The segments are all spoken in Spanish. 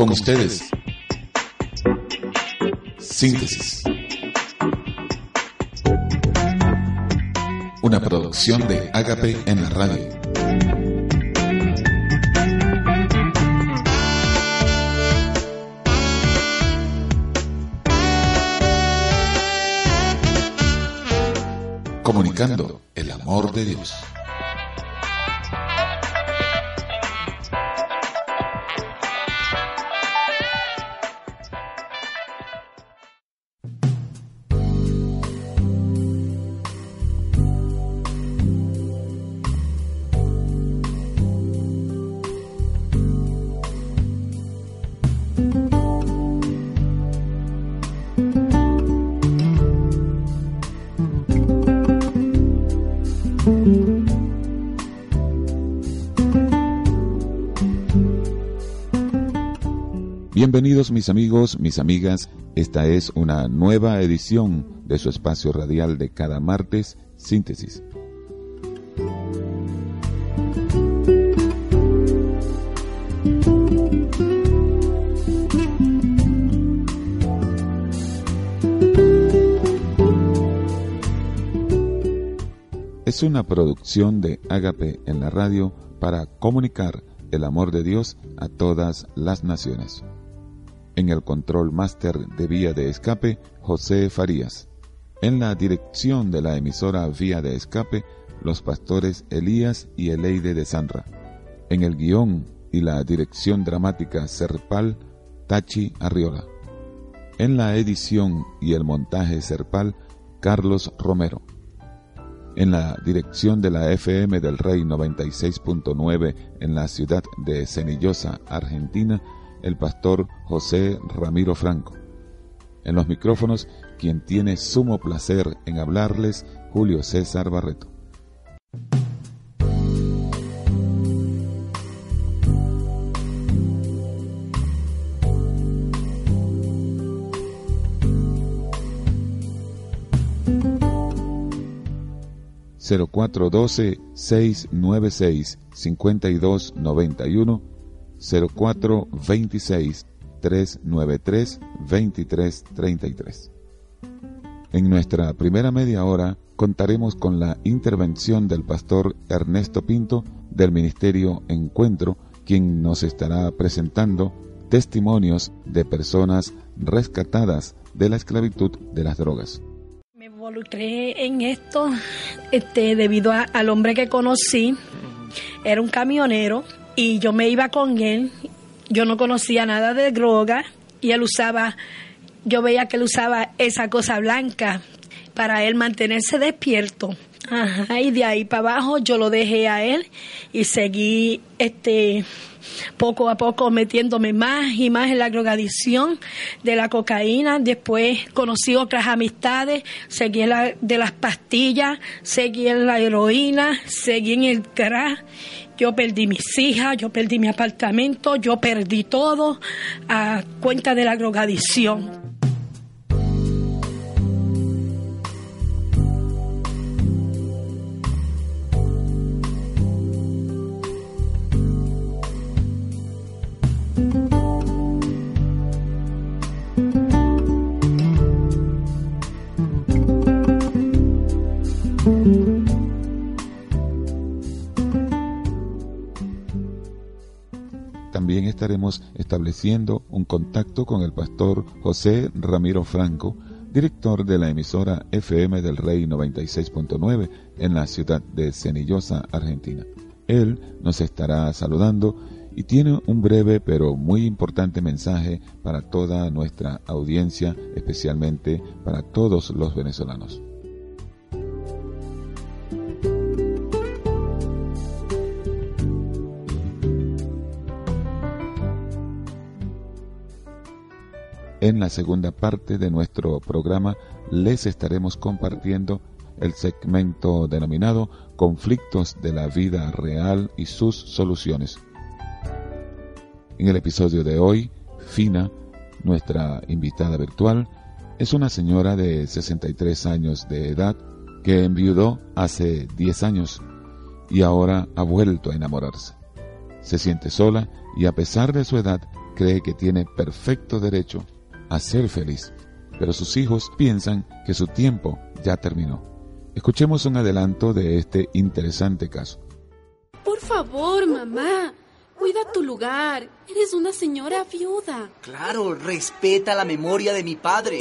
Con ustedes. Síntesis. Una producción de Agape en la radio. Comunicando el amor de Dios. Amigos, mis amigas, esta es una nueva edición de su espacio radial de cada martes, Síntesis. Es una producción de Ágape en la radio para comunicar el amor de Dios a todas las naciones. En el control máster de vía de escape, José Farías. En la dirección de la emisora Vía de Escape, los pastores Elías y Eleide de Sanra. En el guion y la dirección dramática Serpal, Tachi Arriola. En la edición y el montaje Serpal, Carlos Romero. En la dirección de la FM del Rey 96.9 en la ciudad de Cenillosa, Argentina, el pastor José Ramiro Franco. En los micrófonos, quien tiene sumo placer en hablarles, Julio César Barreto. 0412-696-5291 0426 393 2333. En nuestra primera media hora contaremos con la intervención del pastor Ernesto Pinto del Ministerio Encuentro, quien nos estará presentando testimonios de personas rescatadas de la esclavitud de las drogas. Me involucré en esto este, debido al hombre que conocí. Era un camionero y yo me iba con él. Yo no conocía nada de droga y él usaba, yo veía que él usaba esa cosa blanca para él mantenerse despierto. Ajá, y de ahí para abajo yo lo dejé a él y seguí este poco a poco metiéndome más y más en la drogadicción de la cocaína. Después conocí otras amistades, seguí la, de las pastillas, seguí en la heroína, seguí en el crack yo perdí mis hijas, yo perdí mi apartamento, yo perdí todo a cuenta de la drogadicción. Estableciendo un contacto con el pastor José Ramiro Franco, director de la emisora FM del Rey 96.9 en la ciudad de Cenillosa, Argentina. Él nos estará saludando y tiene un breve pero muy importante mensaje para toda nuestra audiencia, especialmente para todos los venezolanos. En la segunda parte de nuestro programa les estaremos compartiendo el segmento denominado Conflictos de la vida real y sus soluciones. En el episodio de hoy, Fina, nuestra invitada virtual, es una señora de 63 años de edad que enviudó hace 10 años y ahora ha vuelto a enamorarse. Se siente sola y a pesar de su edad cree que tiene perfecto derecho a ser feliz, pero sus hijos piensan que su tiempo ya terminó. Escuchemos un adelanto de este interesante caso. Por favor, mamá, cuida tu lugar. Eres una señora viuda. Claro, respeta la memoria de mi padre.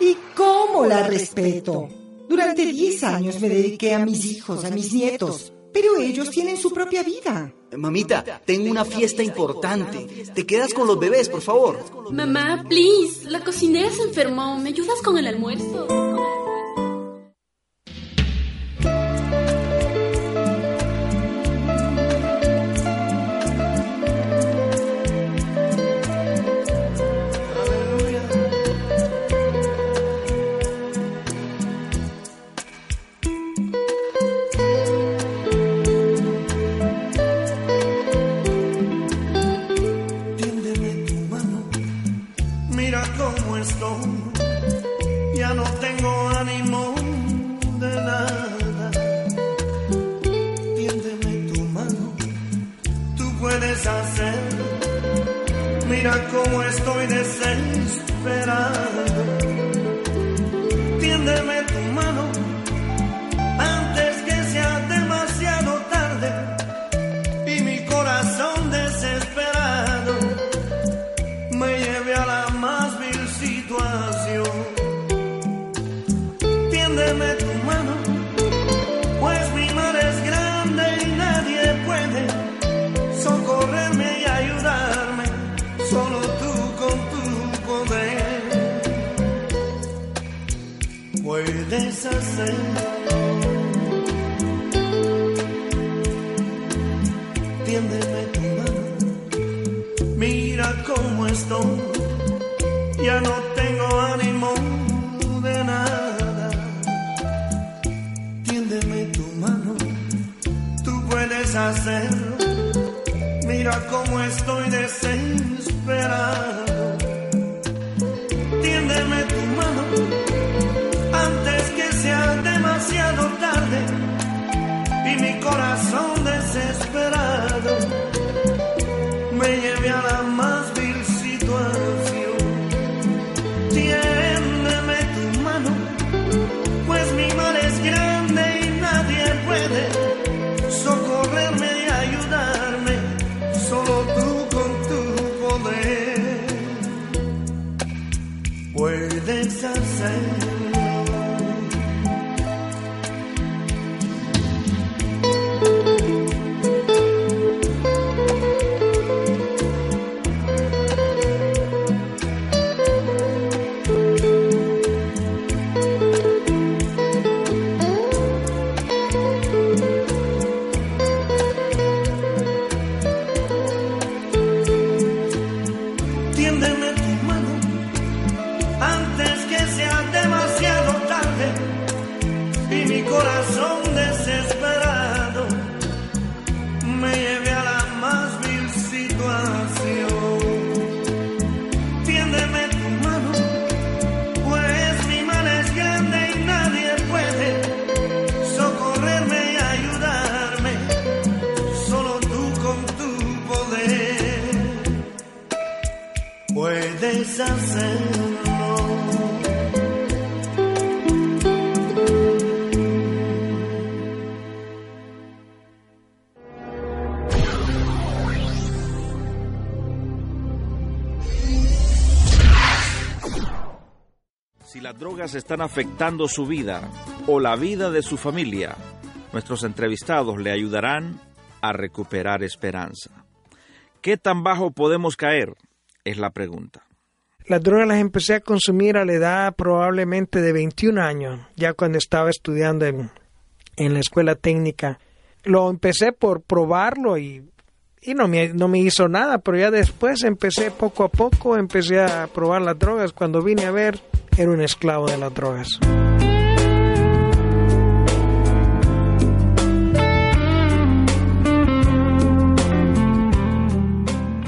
¿Y cómo la respeto? Durante 10 años me dediqué a mis hijos, a mis nietos, pero ellos tienen su propia vida. Mamita, tengo una fiesta importante. Te quedas con los bebés, por favor. Mamá, please, la cocinera se enfermó. ¿Me ayudas con el almuerzo? Mira cómo estoy desesperado. Tiéndeme tu mano antes que sea demasiado tarde y mi corazón desesperado me lleve a la deserve están afectando su vida o la vida de su familia, nuestros entrevistados le ayudarán a recuperar esperanza. ¿Qué tan bajo podemos caer? Es la pregunta. Las drogas las empecé a consumir a la edad probablemente de 21 años, ya cuando estaba estudiando en, en la escuela técnica. Lo empecé por probarlo y, y no, me, no me hizo nada, pero ya después empecé poco a poco, empecé a probar las drogas. Cuando vine a ver, era un esclavo de las drogas.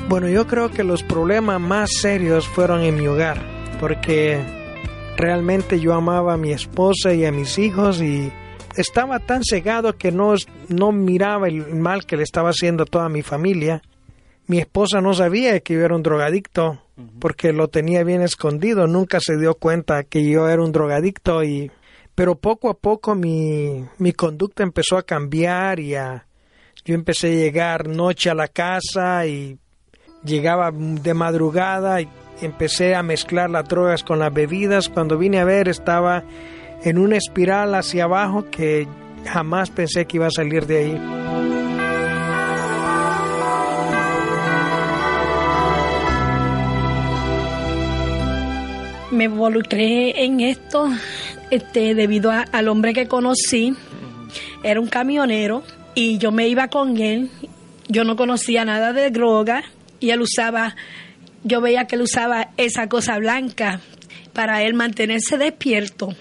Bueno, yo creo que los problemas más serios fueron en mi hogar, porque realmente yo amaba a mi esposa y a mis hijos y estaba tan cegado que no, no miraba el mal que le estaba haciendo a toda mi familia. mi esposa no sabía que yo era un drogadicto porque lo tenía bien escondido, nunca se dio cuenta que yo era un drogadicto y pero poco a poco mi, mi conducta empezó a cambiar y a, yo empecé a llegar noche a la casa y llegaba de madrugada y empecé a mezclar las drogas con las bebidas. Cuando vine a ver estaba en una espiral hacia abajo que jamás pensé que iba a salir de ahí. me involucré en esto este, debido al hombre que conocí. Era un camionero y yo me iba con él. Yo no conocía nada de droga y él usaba, yo veía que él usaba esa cosa blanca para él mantenerse despierto.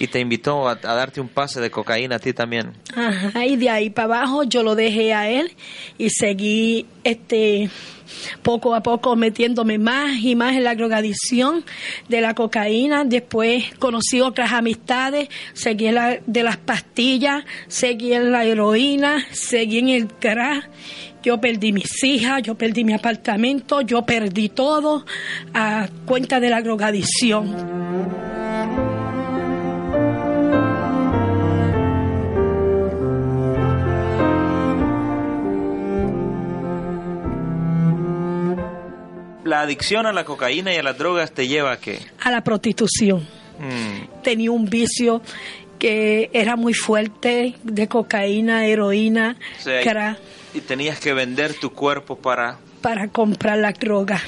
Y te invitó a, darte un pase de cocaína a ti también. Ajá, y de ahí para abajo yo lo dejé a él y seguí este poco a poco metiéndome más y más en la drogadicción de la cocaína. Después conocí otras amistades, seguí la, de las pastillas, seguí en la heroína, seguí en el crack. Yo perdí mis hijas, yo perdí mi apartamento, yo perdí todo a cuenta de la drogadicción. La adicción a la cocaína y a las drogas te lleva a qué? A la prostitución. Mm. Tenía un vicio que era muy fuerte de cocaína, heroína, crack. Y tenías que vender tu cuerpo para... Para comprar la droga.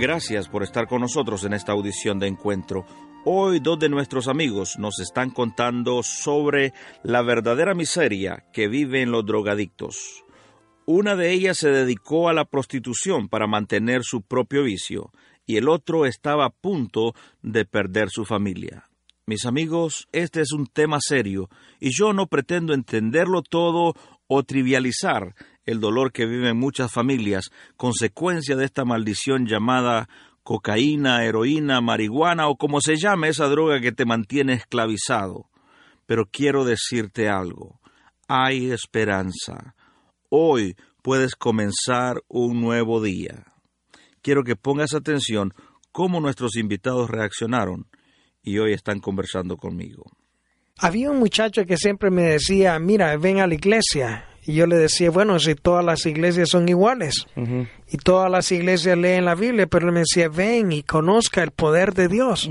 Gracias por estar con nosotros en esta audición de encuentro. Hoy dos de nuestros amigos nos están contando sobre la verdadera miseria que viven los drogadictos. Una de ellas se dedicó a la prostitución para mantener su propio vicio y el otro estaba a punto de perder su familia. Mis amigos, este es un tema serio y yo no pretendo entenderlo todo o trivializar el dolor que viven muchas familias, consecuencia de esta maldición llamada cocaína, heroína, marihuana o como se llame esa droga que te mantiene esclavizado. Pero quiero decirte algo, hay esperanza. Hoy puedes comenzar un nuevo día. Quiero que pongas atención cómo nuestros invitados reaccionaron y hoy están conversando conmigo. Había un muchacho que siempre me decía, mira, ven a la iglesia. Y yo le decía, bueno, si todas las iglesias son iguales y todas las iglesias leen la Biblia, pero él me decía, ven y conozca el poder de Dios.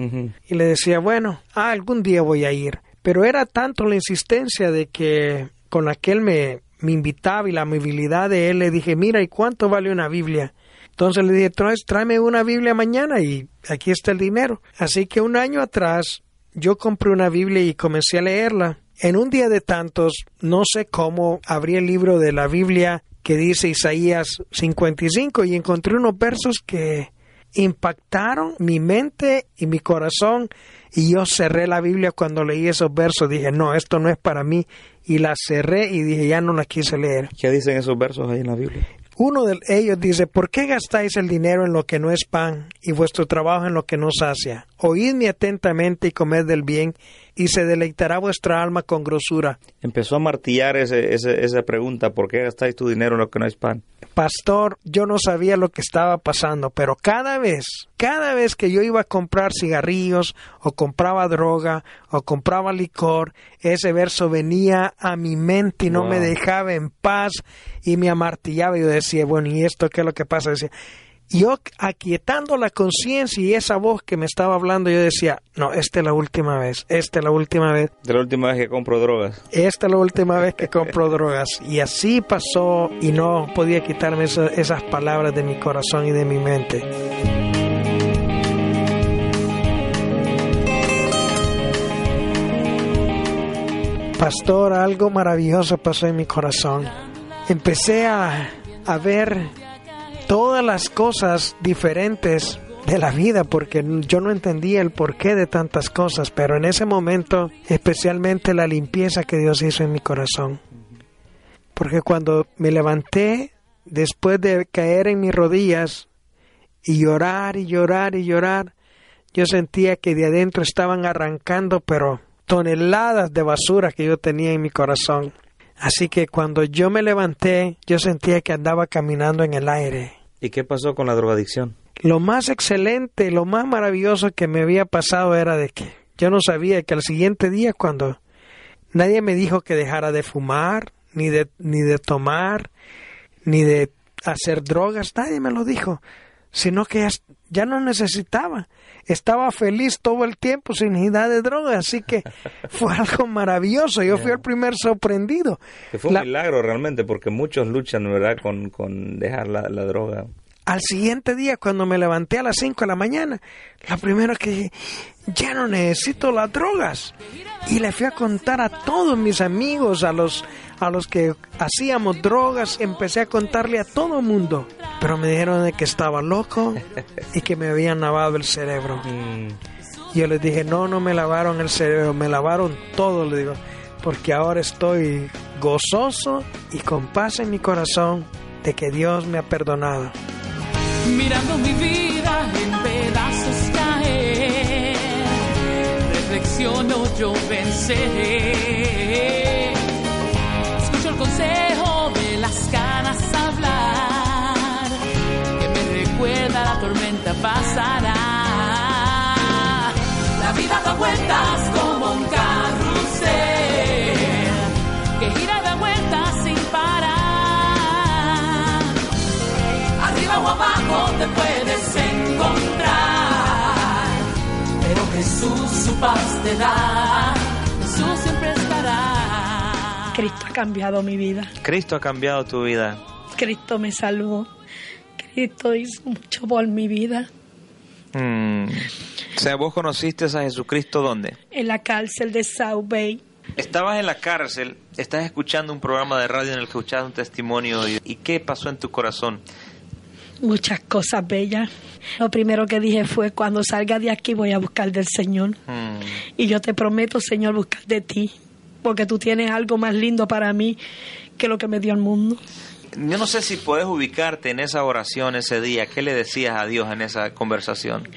Y le decía, bueno, ah, algún día voy a ir. Pero era tanto la insistencia de que con la que él me, me invitaba y la amabilidad de él, le dije, mira, ¿y cuánto vale una Biblia? Entonces le dije, tráeme una Biblia mañana y aquí está el dinero. Así que un año atrás yo compré una Biblia y comencé a leerla. En un día de tantos, no sé cómo, abrí el libro de la Biblia que dice Isaías 55 y encontré unos versos que impactaron mi mente y mi corazón y yo cerré la Biblia cuando leí esos versos. Dije, no, esto no es para mí. Y la cerré y dije, ya no la quise leer. ¿Qué dicen esos versos ahí en la Biblia? Uno de ellos dice, ¿por qué gastáis el dinero en lo que no es pan y vuestro trabajo en lo que no sacia? Oídme atentamente y comed del bien y se deleitará vuestra alma con grosura. Empezó a martillar ese, esa pregunta, ¿por qué gastáis tu dinero en lo que no es pan? Pastor, yo no sabía lo que estaba pasando, pero cada vez, cada vez que yo iba a comprar cigarrillos o compraba droga o compraba licor, ese verso venía a mi mente y no me dejaba en paz y me amartillaba y yo decía, bueno, ¿y esto qué es lo que pasa? Decía, yo aquietando la conciencia y esa voz que me estaba hablando, yo decía, no, esta es la última vez, esta es la última vez. De la última vez que compro drogas. Esta es la última vez que compro drogas. Y así pasó y no podía quitarme esas palabras de mi corazón y de mi mente. Pastor, algo maravilloso pasó en mi corazón. Empecé a, a ver todas las cosas diferentes de la vida porque yo no entendía el porqué de tantas cosas, pero en ese momento especialmente la limpieza que Dios hizo en mi corazón. Porque cuando me levanté después de caer en mis rodillas y llorar y llorar y llorar, yo sentía que de adentro estaban arrancando, pero toneladas de basura que yo tenía en mi corazón. Así que cuando yo me levanté, yo sentía que andaba caminando en el aire. ¿Y qué pasó con la drogadicción? Lo más excelente, lo más maravilloso que me había pasado era de que yo no sabía que al siguiente día cuando nadie me dijo que dejara de fumar, ni de, ni de tomar, ni de hacer drogas, nadie me lo dijo, sino que ya no necesitaba estaba feliz todo el tiempo sin necesidad de droga, así que fue algo maravilloso. Yo fui el primer sorprendido. fue un milagro realmente, porque muchos luchan, ¿verdad?, con, con dejar la, la, droga. Al siguiente día, cuando me levanté a las 5 de la mañana, la primera que dije, ya no necesito las drogas. Y le fui a contar a todos mis amigos, a los a los que hacíamos drogas, empecé a contarle a todo el mundo. Pero me dijeron de que estaba loco y que me habían lavado el cerebro. Mm. Yo les dije, no, no me lavaron el cerebro, me lavaron todo, le digo, porque ahora estoy gozoso y con paz en mi corazón de que Dios me ha perdonado. Mirando mi vida en pedazos caer, reflexiono, yo venceré Jesús su paz te da, Jesús siempre estará. Cristo ha cambiado mi vida. Cristo ha cambiado tu vida. Cristo me salvó. Cristo hizo mucho por mi vida. Mm. O sea, vos conociste a Jesucristo dónde? En la cárcel de South Bay. Estabas en la cárcel, estás escuchando un programa de radio en el que escuchabas un testimonio y ¿qué pasó en tu corazón? Muchas cosas bellas. Lo primero que dije fue, cuando salga de aquí voy a buscar del Señor. Mm. Y yo te prometo, Señor, buscar de ti porque tú tienes algo más lindo para mí que lo que me dio el mundo. Yo no sé si puedes ubicarte en esa oración ese día. ¿Qué le decías a Dios en esa conversación?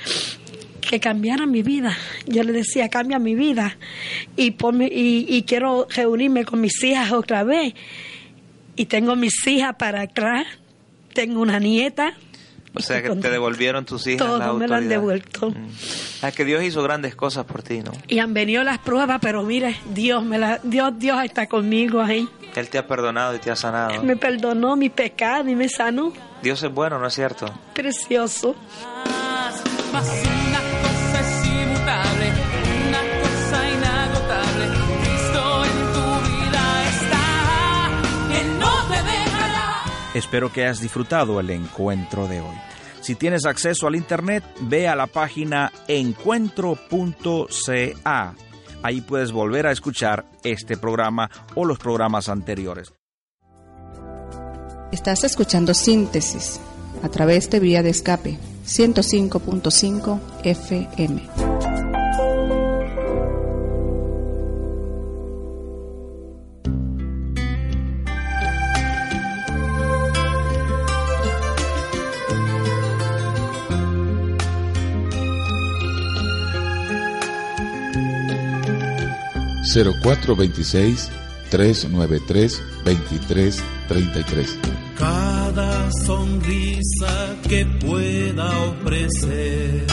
Que cambiara mi vida. Yo le decía, cambia mi vida. Y, y, y quiero reunirme con mis hijas otra vez. Y tengo mis hijas para atrás. Tengo una nieta o sea que te devolvieron tus hijas Todo la me lo han devuelto. Mm. Es que Dios hizo grandes cosas por ti, ¿no? Y han venido las pruebas, pero mire, Dios me la, Dios, Dios está conmigo ahí. Él te ha perdonado y te ha sanado. me perdonó mi pecado y me sanó. Dios es bueno, ¿no es cierto? Precioso. Espero que hayas disfrutado el encuentro de hoy. Si tienes acceso al Internet, ve a la página encuentro.ca. Ahí puedes volver a escuchar este programa o los programas anteriores. Estás escuchando Síntesis a través de Vía de Escape 105.5 FM. 0426 393 2333. Cada sonrisa que pueda ofrecer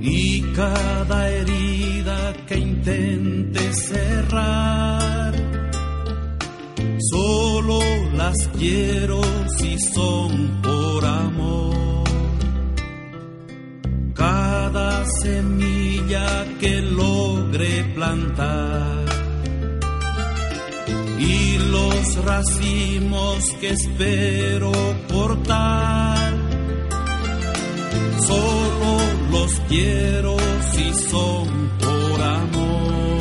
y cada herida que intente cerrar, solo las quiero si son por amor. Semilla que logre plantar y los racimos que espero portar. Solo los quiero si son por amor.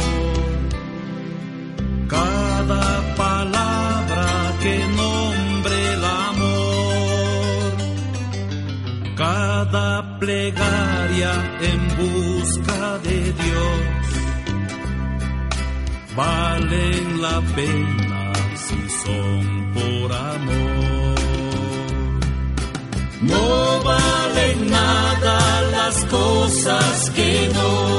Cada palabra que nombre el amor. Cada plegaria en busca de Dios valen la pena si son por amor. No valen nada las cosas que no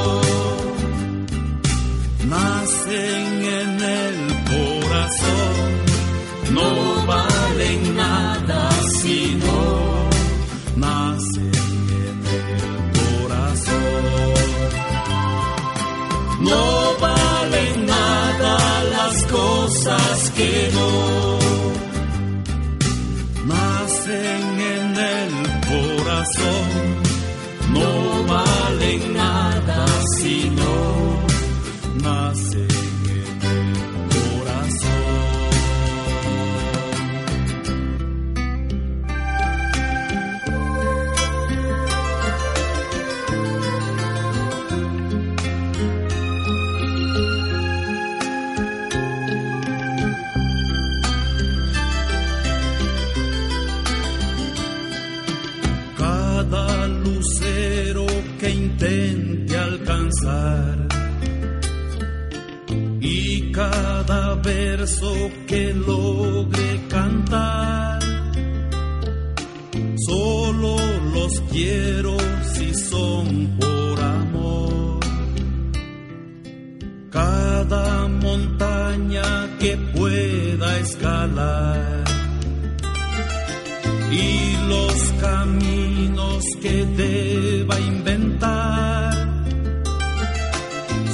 verso que logre cantar. Solo los quiero si son por amor. Cada montaña que pueda escalar y los caminos que deba inventar.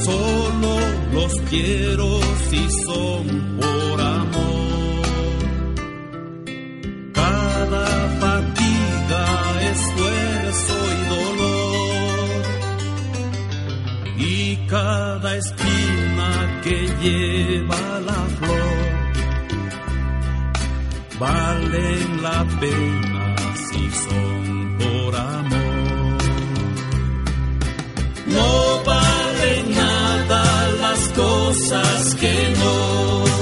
Solo los quiero si son cada esquina que lleva la flor valen la pena si son por amor. No valen nada las cosas que no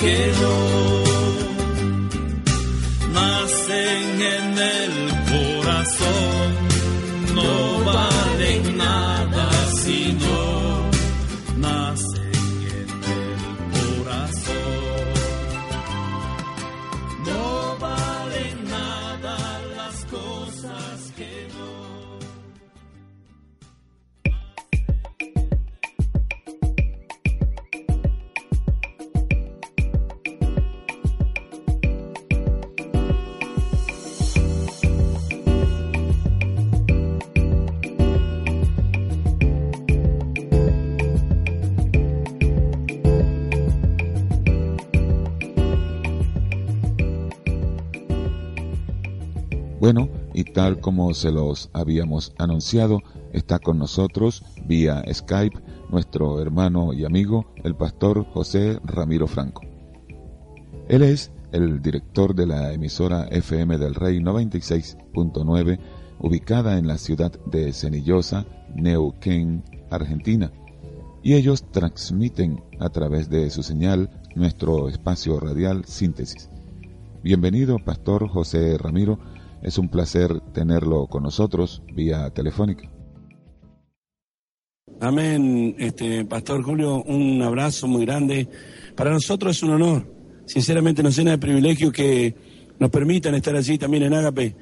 que no y tal como se los habíamos anunciado, está con nosotros vía Skype nuestro hermano y amigo, el pastor José Ramiro Franco. Él es el director de la emisora FM del Rey 96.9, ubicada en la ciudad de Cenillosa, Neuquén, Argentina. Y ellos transmiten a través de su señal nuestro espacio radial Síntesis. Bienvenido, Pastor José Ramiro. Es un placer tenerlo con nosotros vía telefónica. Amén, este Pastor Julio, un abrazo muy grande. Para nosotros es un honor. Sinceramente nos llena de privilegio que nos permitan estar allí también en Ágape.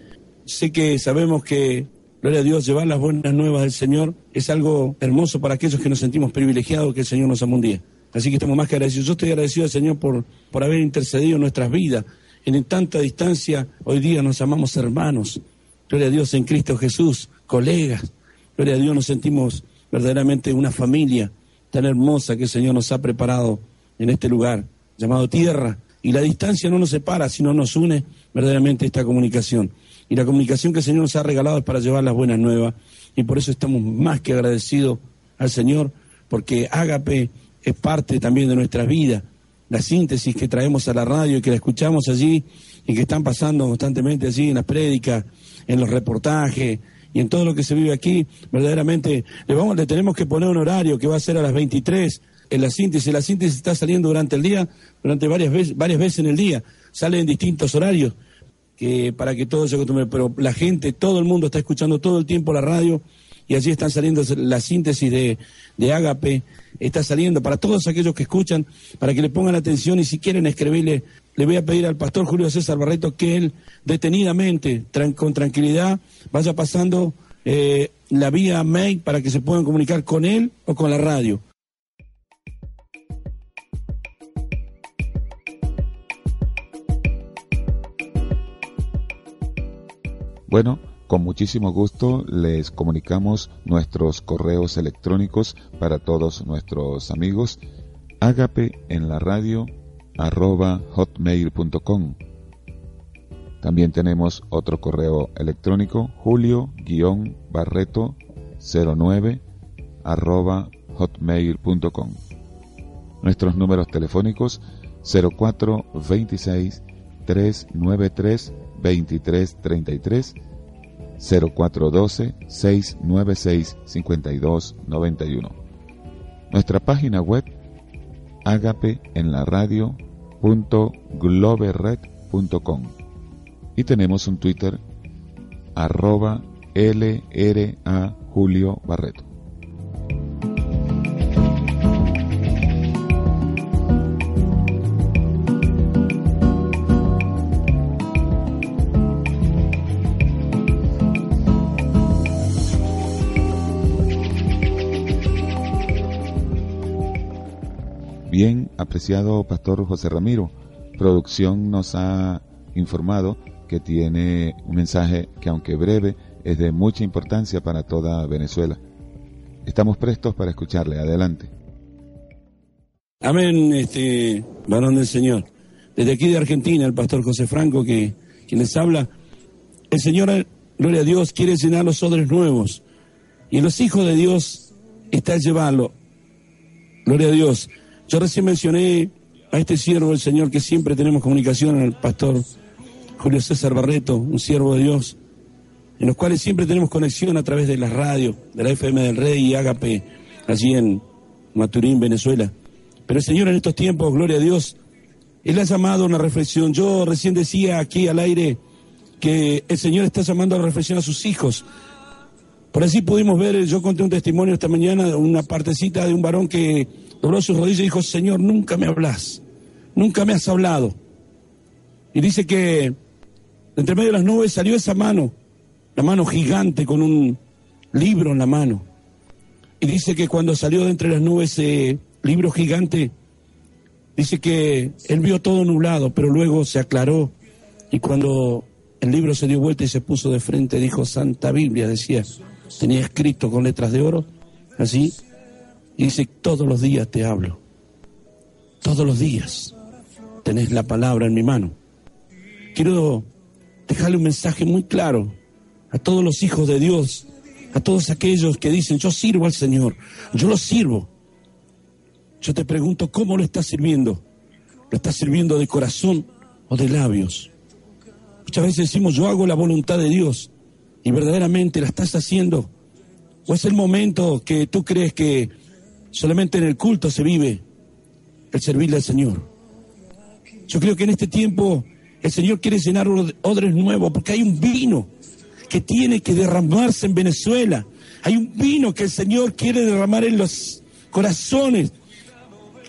Sé que sabemos que, gloria a Dios, llevar las buenas nuevas del Señor es algo hermoso para aquellos que nos sentimos privilegiados que el Señor nos amó un día. Así que estamos más que agradecidos. Yo estoy agradecido al Señor por, por haber intercedido en nuestras vidas. En tanta distancia, hoy día nos llamamos hermanos. Gloria a Dios en Cristo Jesús, colegas. Gloria a Dios nos sentimos verdaderamente una familia tan hermosa que el Señor nos ha preparado en este lugar llamado tierra. Y la distancia no nos separa, sino nos une verdaderamente esta comunicación. Y la comunicación que el Señor nos ha regalado es para llevar las buenas nuevas. Y por eso estamos más que agradecidos al Señor, porque Ágape es parte también de nuestra vida. La síntesis que traemos a la radio y que la escuchamos allí y que están pasando constantemente allí en las prédicas, en los reportajes y en todo lo que se vive aquí, verdaderamente le, vamos, le tenemos que poner un horario que va a ser a las 23 en la síntesis. La síntesis está saliendo durante el día, durante varias veces, varias veces en el día, sale en distintos horarios que para que todo se acostumbre, pero la gente, todo el mundo está escuchando todo el tiempo la radio y allí están saliendo la síntesis de, de Ágape, está saliendo para todos aquellos que escuchan, para que le pongan atención y si quieren escribirle, le voy a pedir al pastor Julio César Barreto que él detenidamente, con tranquilidad, vaya pasando eh, la vía mail para que se puedan comunicar con él o con la radio. Bueno, con muchísimo gusto les comunicamos nuestros correos electrónicos para todos nuestros amigos. Ágape en la radio arroba hotmail.com. También tenemos otro correo electrónico julio-barreto 09 arroba hotmail.com. Nuestros números telefónicos 0426 393 2333 0412-696-5291. Nuestra página web agape en la radio.globerred.com y tenemos un Twitter arroba LRA Julio Barreto. Apreciado Pastor José Ramiro, producción nos ha informado que tiene un mensaje que aunque breve es de mucha importancia para toda Venezuela. Estamos prestos para escucharle. Adelante. Amén, este varón del Señor. Desde aquí de Argentina, el pastor José Franco, que quien les habla, el Señor, gloria a Dios, quiere llenar los odres nuevos. Y los hijos de Dios está llevarlo. Gloria a Dios. Yo recién mencioné a este siervo del Señor que siempre tenemos comunicación, al pastor Julio César Barreto, un siervo de Dios, en los cuales siempre tenemos conexión a través de la radio, de la FM del Rey y Ágape, allí en Maturín, Venezuela. Pero el Señor en estos tiempos, gloria a Dios, Él ha llamado a una reflexión. Yo recién decía aquí al aire que el Señor está llamando a la reflexión a sus hijos. Por así pudimos ver, yo conté un testimonio esta mañana, una partecita de un varón que dobló sus rodillas y dijo, Señor, nunca me hablas, nunca me has hablado. Y dice que entre medio de las nubes salió esa mano, la mano gigante con un libro en la mano. Y dice que cuando salió de entre las nubes ese libro gigante, dice que él vio todo nublado, pero luego se aclaró. Y cuando el libro se dio vuelta y se puso de frente, dijo Santa Biblia, decía, tenía escrito con letras de oro, así, y dice, todos los días te hablo. Todos los días tenés la palabra en mi mano. Quiero dejarle un mensaje muy claro a todos los hijos de Dios, a todos aquellos que dicen, yo sirvo al Señor, yo lo sirvo. Yo te pregunto, ¿cómo lo estás sirviendo? ¿Lo estás sirviendo de corazón o de labios? Muchas veces decimos, yo hago la voluntad de Dios y verdaderamente la estás haciendo. ¿O es el momento que tú crees que Solamente en el culto se vive el servirle al Señor. Yo creo que en este tiempo el Señor quiere llenar odres nuevos porque hay un vino que tiene que derramarse en Venezuela. Hay un vino que el Señor quiere derramar en los corazones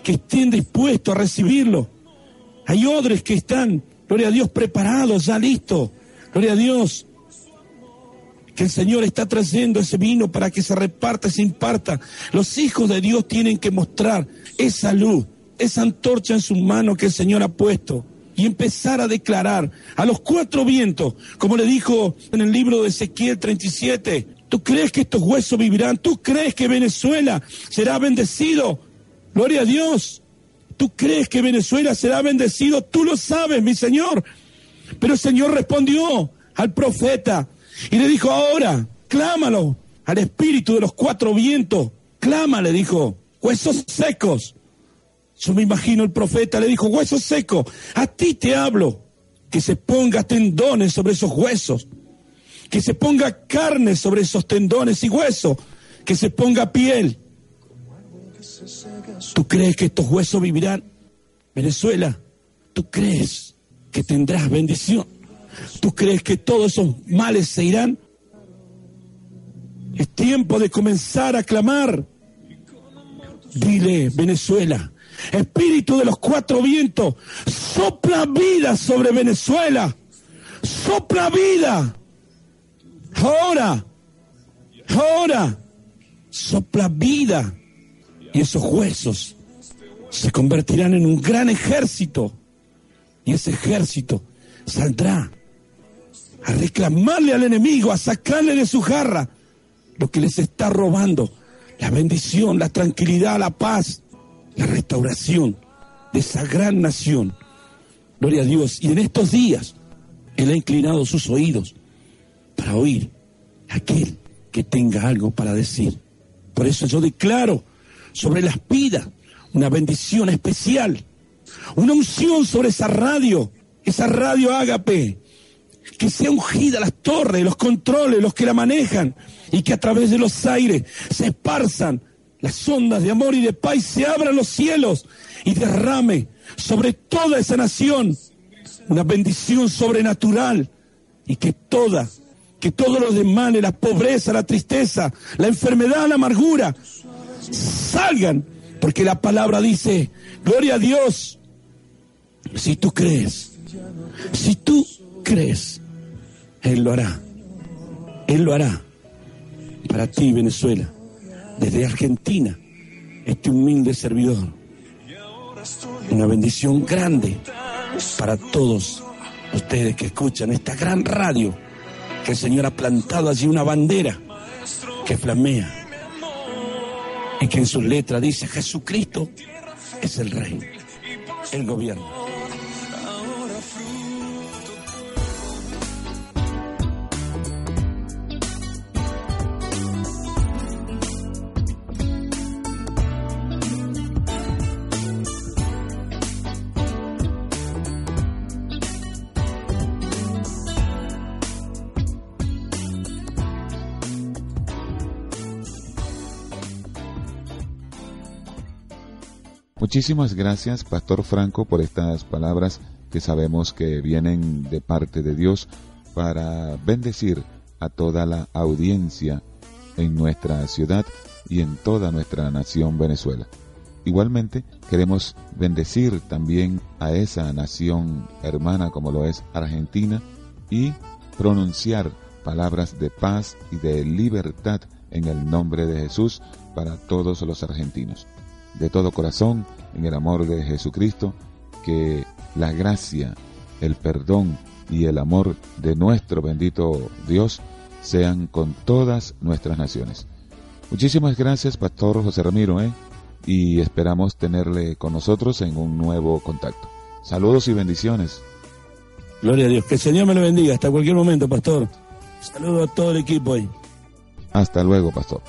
que estén dispuestos a recibirlo. Hay odres que están, gloria a Dios, preparados, ya listos. Gloria a Dios, que el Señor está trayendo ese vino para que se reparta, se imparta. Los hijos de Dios tienen que mostrar esa luz, esa antorcha en sus manos que el Señor ha puesto y empezar a declarar a los cuatro vientos, como le dijo en el libro de Ezequiel 37, ¿tú crees que estos huesos vivirán? ¿Tú crees que Venezuela será bendecido? Gloria a Dios. ¿Tú crees que Venezuela será bendecido? Tú lo sabes, mi Señor. Pero el Señor respondió al profeta, y le dijo, ahora, clámalo al espíritu de los cuatro vientos. Clama, le dijo, huesos secos, Yo me imagino el profeta le dijo, hueso seco, a ti te hablo, que se ponga tendones sobre esos huesos, que se ponga carne sobre esos tendones y huesos, que se ponga piel. ¿Tú crees que estos huesos vivirán? Venezuela, ¿tú crees que tendrás bendición? ¿Tú crees que todos esos males se irán? Es tiempo de comenzar a clamar. Dile, Venezuela, Espíritu de los cuatro vientos, sopla vida sobre Venezuela. Sopla vida. Ahora, ahora, sopla vida. Y esos huesos se convertirán en un gran ejército. Y ese ejército saldrá a reclamarle al enemigo, a sacarle de su jarra lo que les está robando, la bendición, la tranquilidad, la paz, la restauración de esa gran nación. Gloria a Dios. Y en estos días, Él ha inclinado sus oídos para oír a aquel que tenga algo para decir. Por eso yo declaro sobre las vidas una bendición especial, una unción sobre esa radio, esa radio ágape, que sea ungida las torres, los controles, los que la manejan, y que a través de los aires se esparzan las ondas de amor y de paz, se abran los cielos y derrame sobre toda esa nación una bendición sobrenatural y que toda, que todos los demás, la pobreza, la tristeza, la enfermedad, la amargura, salgan, porque la palabra dice, gloria a Dios, si tú crees, si tú crees, Él lo hará, Él lo hará para ti, Venezuela, desde Argentina, este humilde servidor. Una bendición grande para todos ustedes que escuchan esta gran radio, que el Señor ha plantado allí una bandera que flamea y que en sus letras dice Jesucristo es el rey, el gobierno. Muchísimas gracias, Pastor Franco, por estas palabras que sabemos que vienen de parte de Dios para bendecir a toda la audiencia en nuestra ciudad y en toda nuestra nación Venezuela. Igualmente, queremos bendecir también a esa nación hermana como lo es Argentina y pronunciar palabras de paz y de libertad en el nombre de Jesús para todos los argentinos. De todo corazón, en el amor de Jesucristo, que la gracia, el perdón y el amor de nuestro bendito Dios sean con todas nuestras naciones. Muchísimas gracias, Pastor José Ramiro, ¿eh? y esperamos tenerle con nosotros en un nuevo contacto. Saludos y bendiciones. Gloria a Dios. Que el Señor me lo bendiga hasta cualquier momento, Pastor. Saludos a todo el equipo ahí. Hasta luego, Pastor.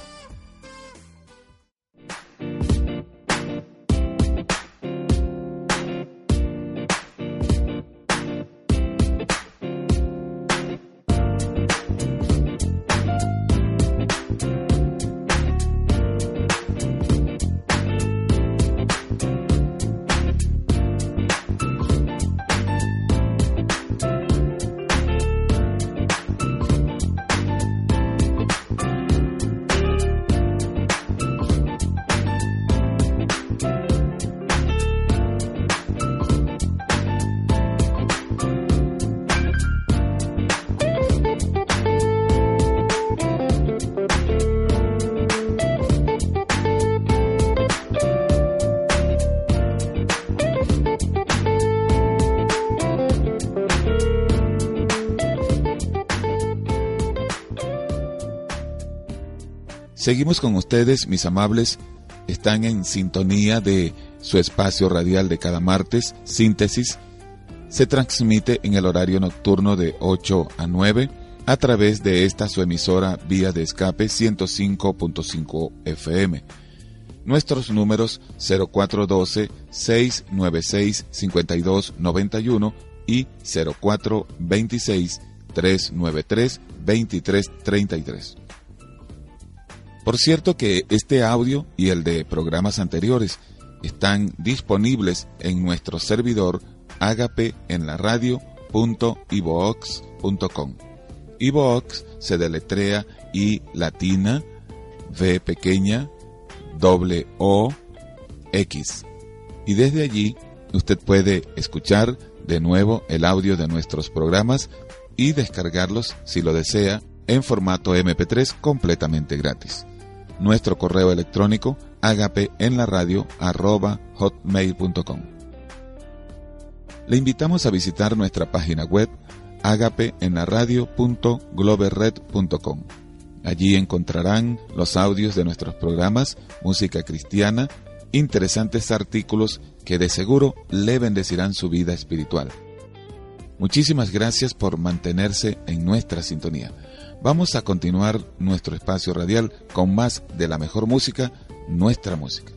Seguimos con ustedes, mis amables. Están en sintonía de su espacio radial de cada martes, Síntesis. Se transmite en el horario nocturno de 8 a 9 a través de esta su emisora vía de escape 105.5 FM. Nuestros números 0412-696-5291 y 0426-393-2333. Por cierto que este audio y el de programas anteriores están disponibles en nuestro servidor agape en la radio.ivox.com. Ivox se deletrea I latina, V pequeña, doble O, X. Y desde allí usted puede escuchar de nuevo el audio de nuestros programas y descargarlos si lo desea en formato MP3 completamente gratis. Nuestro correo electrónico agape en la radio arroba hotmail.com. Le invitamos a visitar nuestra página web agape en la radio.globerred.com. Allí encontrarán los audios de nuestros programas, música cristiana, interesantes artículos que de seguro le bendecirán su vida espiritual. Muchísimas gracias por mantenerse en nuestra sintonía. Vamos a continuar nuestro espacio radial con más de la mejor música, nuestra música.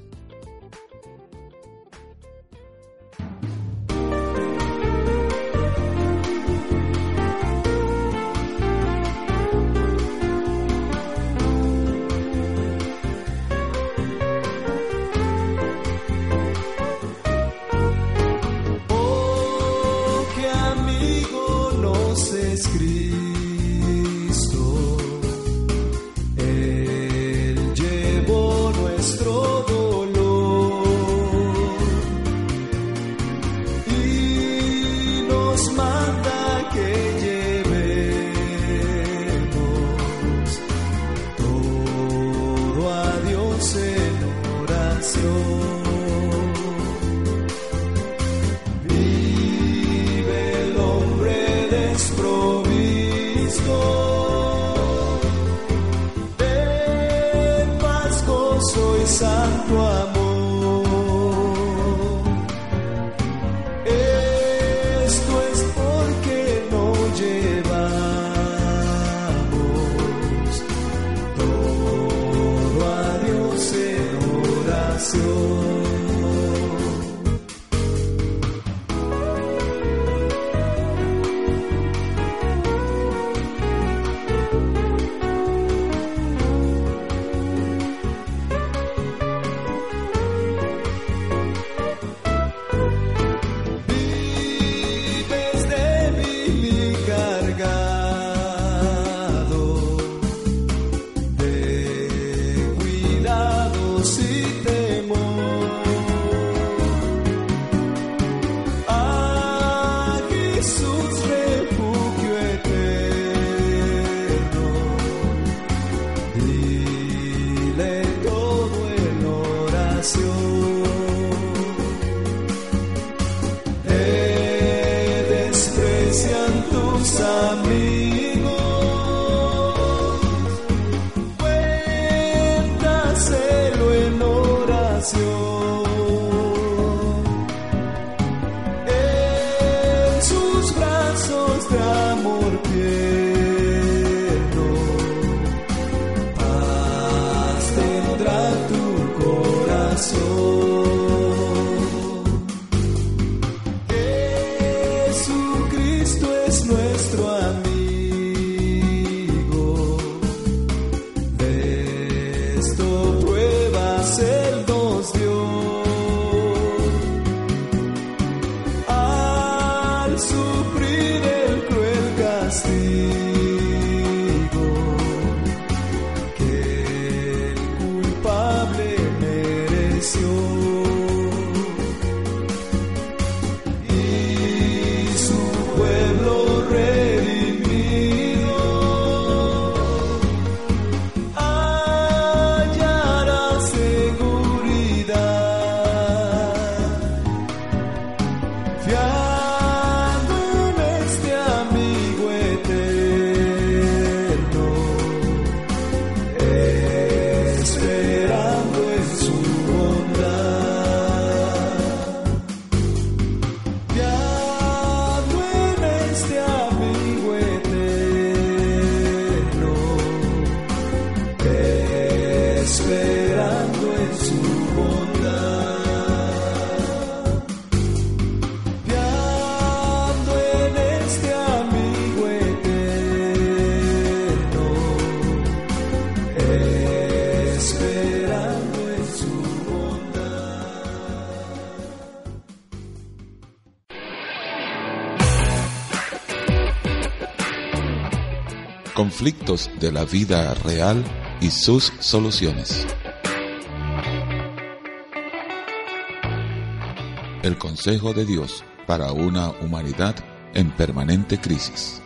Conflictos de la vida real y sus soluciones. El Consejo de Dios para una humanidad en permanente crisis.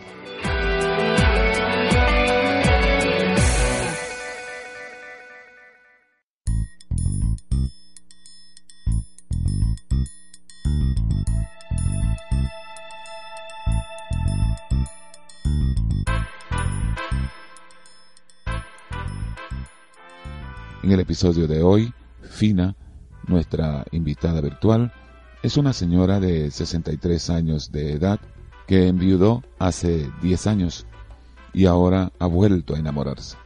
En el episodio de hoy, Fina, nuestra invitada virtual, es una señora de 63 años de edad que enviudó hace 10 años y ahora ha vuelto a enamorarse.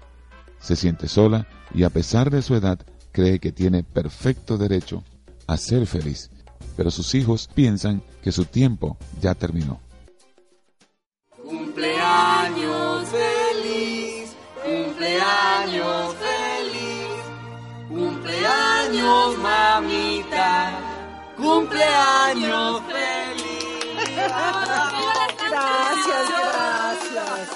Se siente sola y a pesar de su edad cree que tiene perfecto derecho a ser feliz, pero sus hijos piensan que su tiempo ya terminó. Cumpleaños feliz, cumpleaños feliz, cumpleaños mamita, cumpleaños feliz. Gracias, gracias.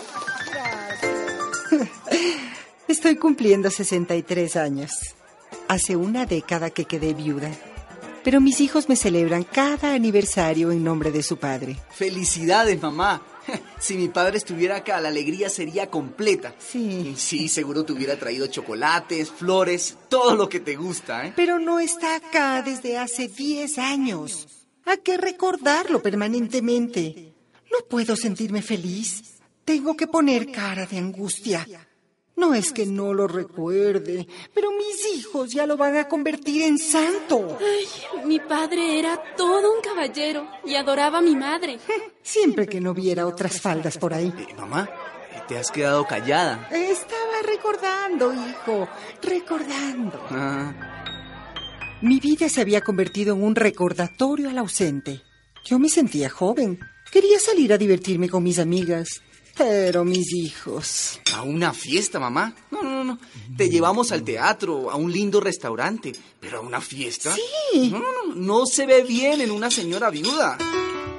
Estoy cumpliendo 63 años. Hace una década que quedé viuda. Pero mis hijos me celebran cada aniversario en nombre de su padre. Felicidades, mamá. Si mi padre estuviera acá, la alegría sería completa. Sí. Sí, seguro te hubiera traído chocolates, flores, todo lo que te gusta, ¿eh? Pero no está acá desde hace 10 años. Hay que recordarlo permanentemente. No puedo sentirme feliz. Tengo que poner cara de angustia. No es que no lo recuerde, pero mis hijos ya lo van a convertir en santo. Ay, mi padre era todo un caballero y adoraba a mi madre. Siempre que no viera otras faldas por ahí. Eh, mamá, te has quedado callada. Estaba recordando, hijo, recordando. Ah, Mi vida se había convertido en un recordatorio al ausente. Yo me sentía joven. Quería salir a divertirme con mis amigas. Pero mis hijos. a una fiesta, mamá. No, no, no. Te llevamos al teatro, a un lindo restaurante. Pero a una fiesta. Sí. No, no, no. No se ve bien en una señora viuda.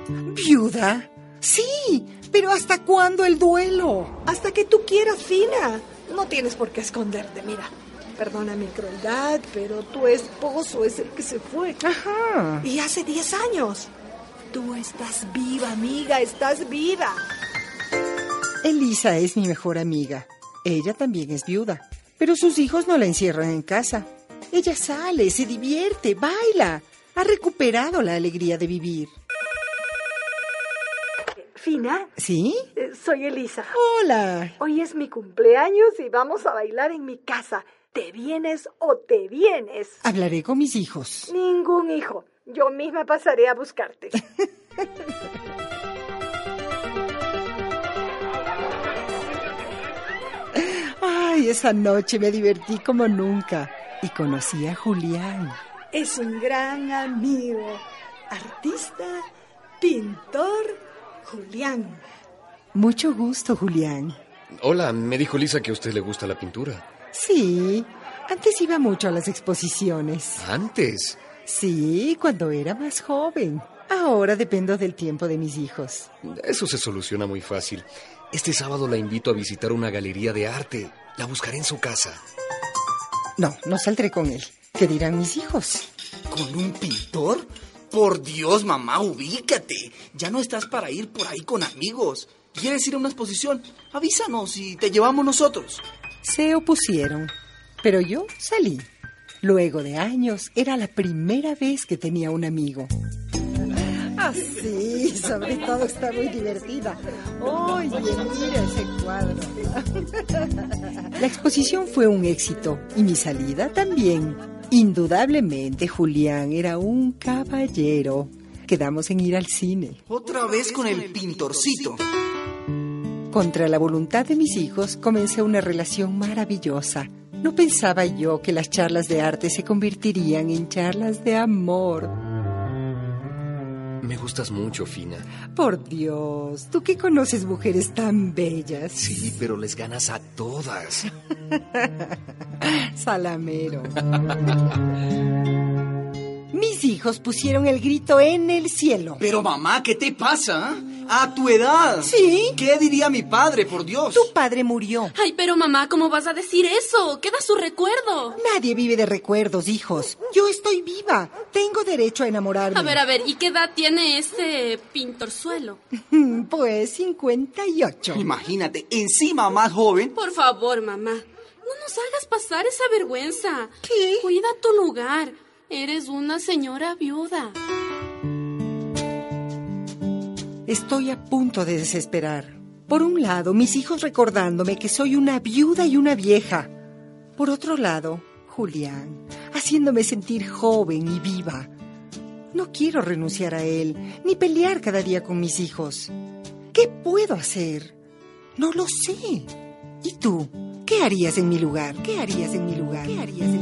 ¿Viuda? Sí, pero ¿hasta cuándo el duelo? Hasta que tú quieras, Fina. No tienes por qué esconderte, mira. Perdona mi crueldad, pero tu esposo es el que se fue. Ajá. Y hace 10 años. Tú estás viva, amiga, estás viva. Elisa es mi mejor amiga. Ella también es viuda. Pero sus hijos no la encierran en casa. Ella sale, se divierte, baila. Ha recuperado la alegría de vivir. Fina, ¿Sí? eh, soy Elisa. Hola. Hoy es mi cumpleaños y vamos a bailar en mi casa. ¿Te vienes o te vienes? Hablaré con mis hijos. Ningún hijo. Yo misma pasaré a buscarte. Ay, esa noche me divertí como nunca. Y conocí a Julián. Es un gran amigo, artista, pintor, Julián. Mucho gusto, Julián. Hola, me dijo Lisa que a usted le gusta la pintura. Sí, antes iba mucho a las exposiciones. Antes. Sí, cuando era más joven. Ahora dependo del tiempo de mis hijos. Eso se soluciona muy fácil. Este sábado la invito a visitar una galería de arte. La buscaré en su casa. No, no saldré con él. ¿Qué dirán mis hijos? ¿Con un pintor? Por Dios, mamá, ubícate. Ya no estás para ir por ahí con amigos. ¿Quieres ir a una exposición? Avísanos y te llevamos nosotros. Se opusieron, pero yo salí. Luego de años, era la primera vez que tenía un amigo. Ah, sí, sobre todo está muy divertida. Oye, mira ese cuadro. La exposición fue un éxito y mi salida también. Indudablemente, Julián era un caballero. Quedamos en ir al cine. Otra vez con el pintorcito. Contra la voluntad de mis hijos, comencé una relación maravillosa. No pensaba yo que las charlas de arte se convertirían en charlas de amor. Me gustas mucho, Fina. Por Dios, tú que conoces mujeres tan bellas. Sí, pero les ganas a todas. Salamero. Mis hijos pusieron el grito en el cielo. Pero mamá, ¿qué te pasa? ¿A tu edad? Sí. ¿Qué diría mi padre, por Dios? Tu padre murió. Ay, pero mamá, ¿cómo vas a decir eso? Queda su recuerdo. Nadie vive de recuerdos, hijos. Yo estoy viva. Tengo derecho a enamorarme. A ver, a ver, ¿y qué edad tiene ese pintorzuelo? Pues 58. Imagínate, encima más joven. Por favor, mamá, no nos hagas pasar esa vergüenza. ¿Qué? Cuida tu lugar. Eres una señora viuda. Estoy a punto de desesperar. Por un lado, mis hijos recordándome que soy una viuda y una vieja. Por otro lado, Julián, haciéndome sentir joven y viva. No quiero renunciar a él, ni pelear cada día con mis hijos. ¿Qué puedo hacer? No lo sé. ¿Y tú? ¿Qué harías en mi lugar? ¿Qué harías en mi lugar? ¿Qué harías en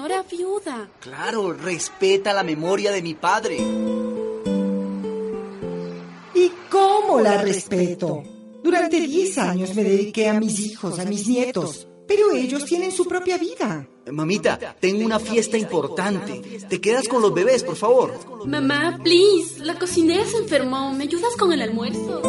señora viuda. Claro, respeta la memoria de mi padre. ¿Y cómo la respeto? Durante 10 años me dediqué a mis hijos, a mis nietos, pero ellos tienen su propia vida. Mamita, tengo una fiesta importante. Te quedas con los bebés, por favor. Mamá, please, la cocinera se enfermó. ¿Me ayudas con el almuerzo?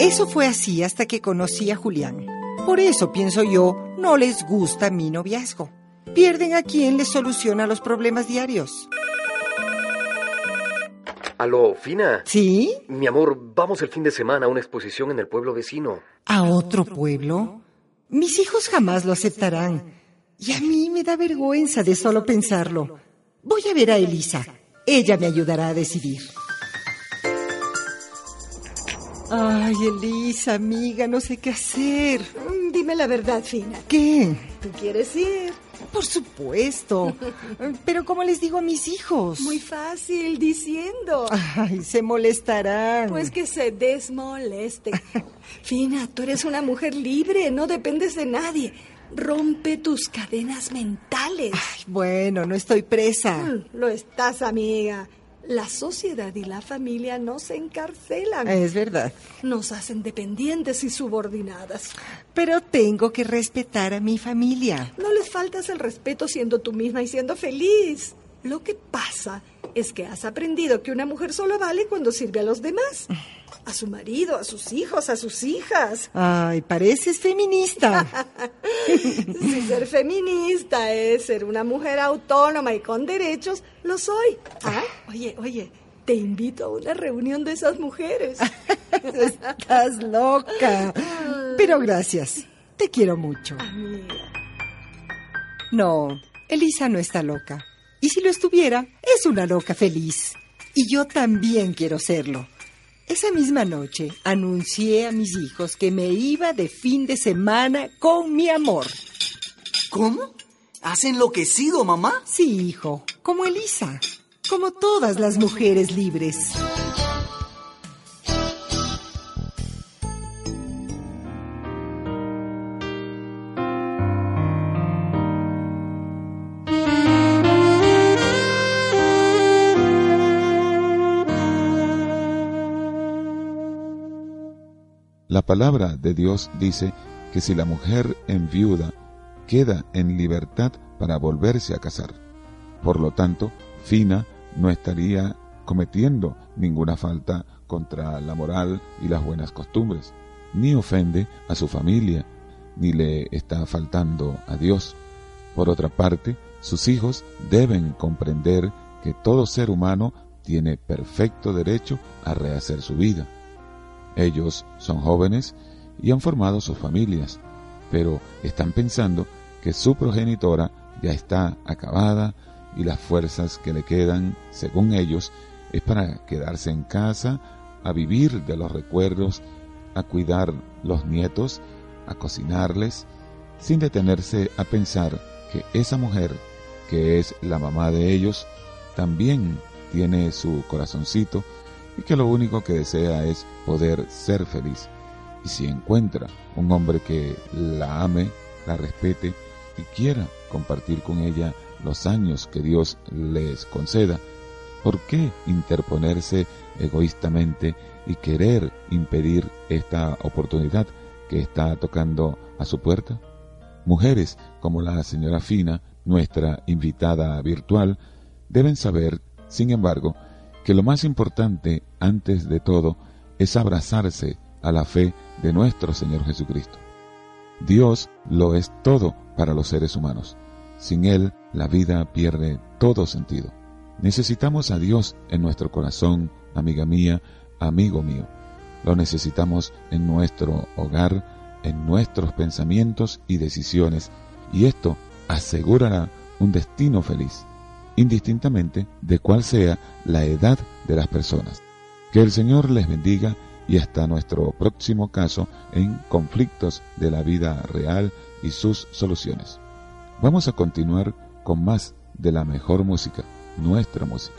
Eso fue así hasta que conocí a Julián. Por eso pienso yo, no les gusta mi noviazgo. Pierden a quien les soluciona los problemas diarios. Aló, Fina. ¿Sí? Mi amor, vamos el fin de semana a una exposición en el pueblo vecino. ¿A otro pueblo? Mis hijos jamás lo aceptarán. Y a mí me da vergüenza de solo pensarlo. Voy a ver a Elisa. Ella me ayudará a decidir. Ay, Elisa, amiga, no sé qué hacer. Mm, Dime la verdad, Fina. ¿Qué? ¿Tú quieres ir? Por supuesto. Pero ¿cómo les digo a mis hijos? Muy fácil, diciendo. Ay, se molestarán. Pues que se desmoleste. Fina, tú eres una mujer libre, no dependes de nadie. Rompe tus cadenas mentales. Ay, bueno, no estoy presa. Mm, Lo estás, amiga. La sociedad y la familia nos encarcelan. Es verdad. Nos hacen dependientes y subordinadas. Pero tengo que respetar a mi familia. No les faltas el respeto siendo tú misma y siendo feliz. Lo que pasa es que has aprendido que una mujer solo vale cuando sirve a los demás. A su marido, a sus hijos, a sus hijas. Ay, pareces feminista. Si ser feminista es ser una mujer autónoma y con derechos, lo soy. Ah, oye, oye, te invito a una reunión de esas mujeres. Estás loca. Pero gracias. Te quiero mucho. Amiga. No, Elisa no está loca. Y si lo estuviera, es una loca feliz. Y yo también quiero serlo. Esa misma noche anuncié a mis hijos que me iba de fin de semana con mi amor. ¿Cómo? ¿Has enloquecido, mamá? Sí, hijo, como Elisa, como todas las mujeres libres. Palabra de Dios dice que si la mujer enviuda queda en libertad para volverse a casar. Por lo tanto, Fina no estaría cometiendo ninguna falta contra la moral y las buenas costumbres, ni ofende a su familia, ni le está faltando a Dios. Por otra parte, sus hijos deben comprender que todo ser humano tiene perfecto derecho a rehacer su vida. Ellos son jóvenes y han formado sus familias, pero están pensando que su progenitora ya está acabada y las fuerzas que le quedan, según ellos, es para quedarse en casa a vivir de los recuerdos, a cuidar los nietos, a cocinarles, sin detenerse a pensar que esa mujer, que es la mamá de ellos, también tiene su corazoncito y que lo único que desea es poder ser feliz. Y si encuentra un hombre que la ame, la respete y quiera compartir con ella los años que Dios les conceda, ¿por qué interponerse egoístamente y querer impedir esta oportunidad que está tocando a su puerta? Mujeres como la señora Fina, nuestra invitada virtual, deben saber, sin embargo, que lo más importante antes de todo es abrazarse a la fe de nuestro Señor Jesucristo. Dios lo es todo para los seres humanos. Sin Él, la vida pierde todo sentido. Necesitamos a Dios en nuestro corazón, amiga mía, amigo mío. Lo necesitamos en nuestro hogar, en nuestros pensamientos y decisiones, y esto asegurará un destino feliz, indistintamente de cuál sea la edad de las personas. Que el Señor les bendiga y hasta nuestro próximo caso en conflictos de la vida real y sus soluciones. Vamos a continuar con más de la mejor música, nuestra música.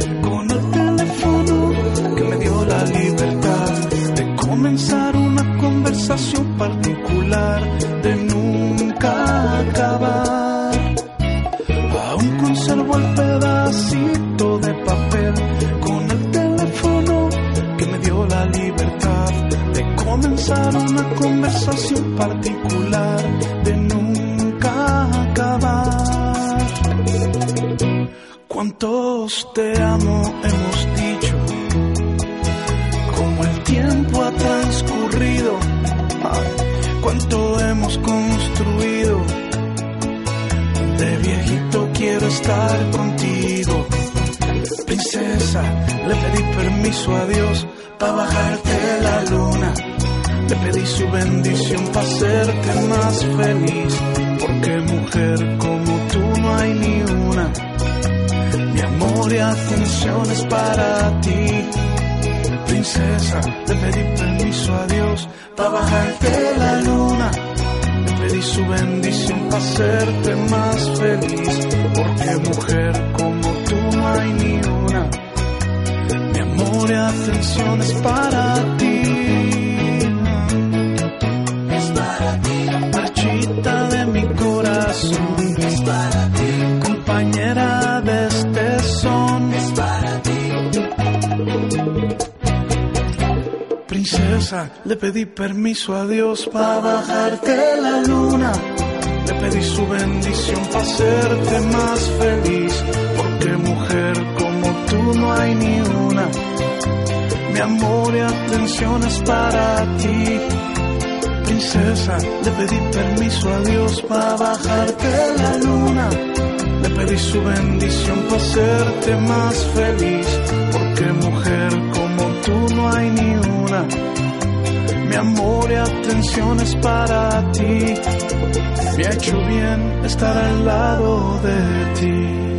para bajarte la luna. Le pedí su bendición para hacerte más feliz. Porque mujer como tú no hay ni una. Mi amor y atención es para ti. Princesa, le pedí permiso a Dios para bajarte la luna. Le pedí su bendición para hacerte más feliz. Porque mujer como tú no hay ni una mi amor y atención es para ti. Me ha hecho bien estar al lado de ti.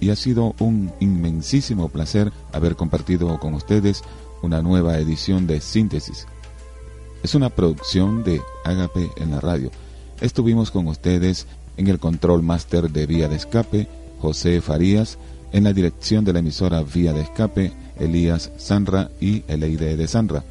Y ha sido un inmensísimo placer haber compartido con ustedes una nueva edición de Síntesis. Es una producción de Ágape en la radio. Estuvimos con ustedes en el control máster de Vía de Escape, José Farías, en la dirección de la emisora Vía de Escape, Elías Sanra y Eleide de Sanra,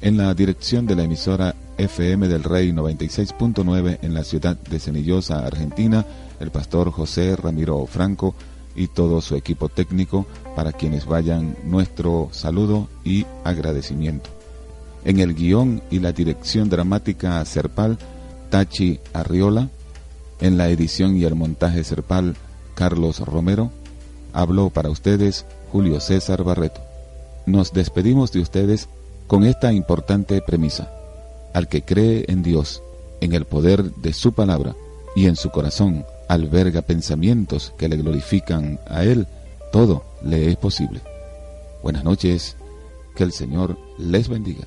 en la dirección de la emisora FM del Rey 96.9 en la ciudad de Cenillosa, Argentina, el pastor José Ramiro Franco y todo su equipo técnico, para quienes vayan nuestro saludo y agradecimiento. En el guion y la dirección dramática Serpal, Tachi Arriola, en la edición y el montaje Serpal, Carlos Romero, habló para ustedes Julio César Barreto. Nos despedimos de ustedes con esta importante premisa. Al que cree en Dios, en el poder de su palabra y en su corazón alberga pensamientos que le glorifican a Él, todo le es posible. Buenas noches, que el Señor les bendiga.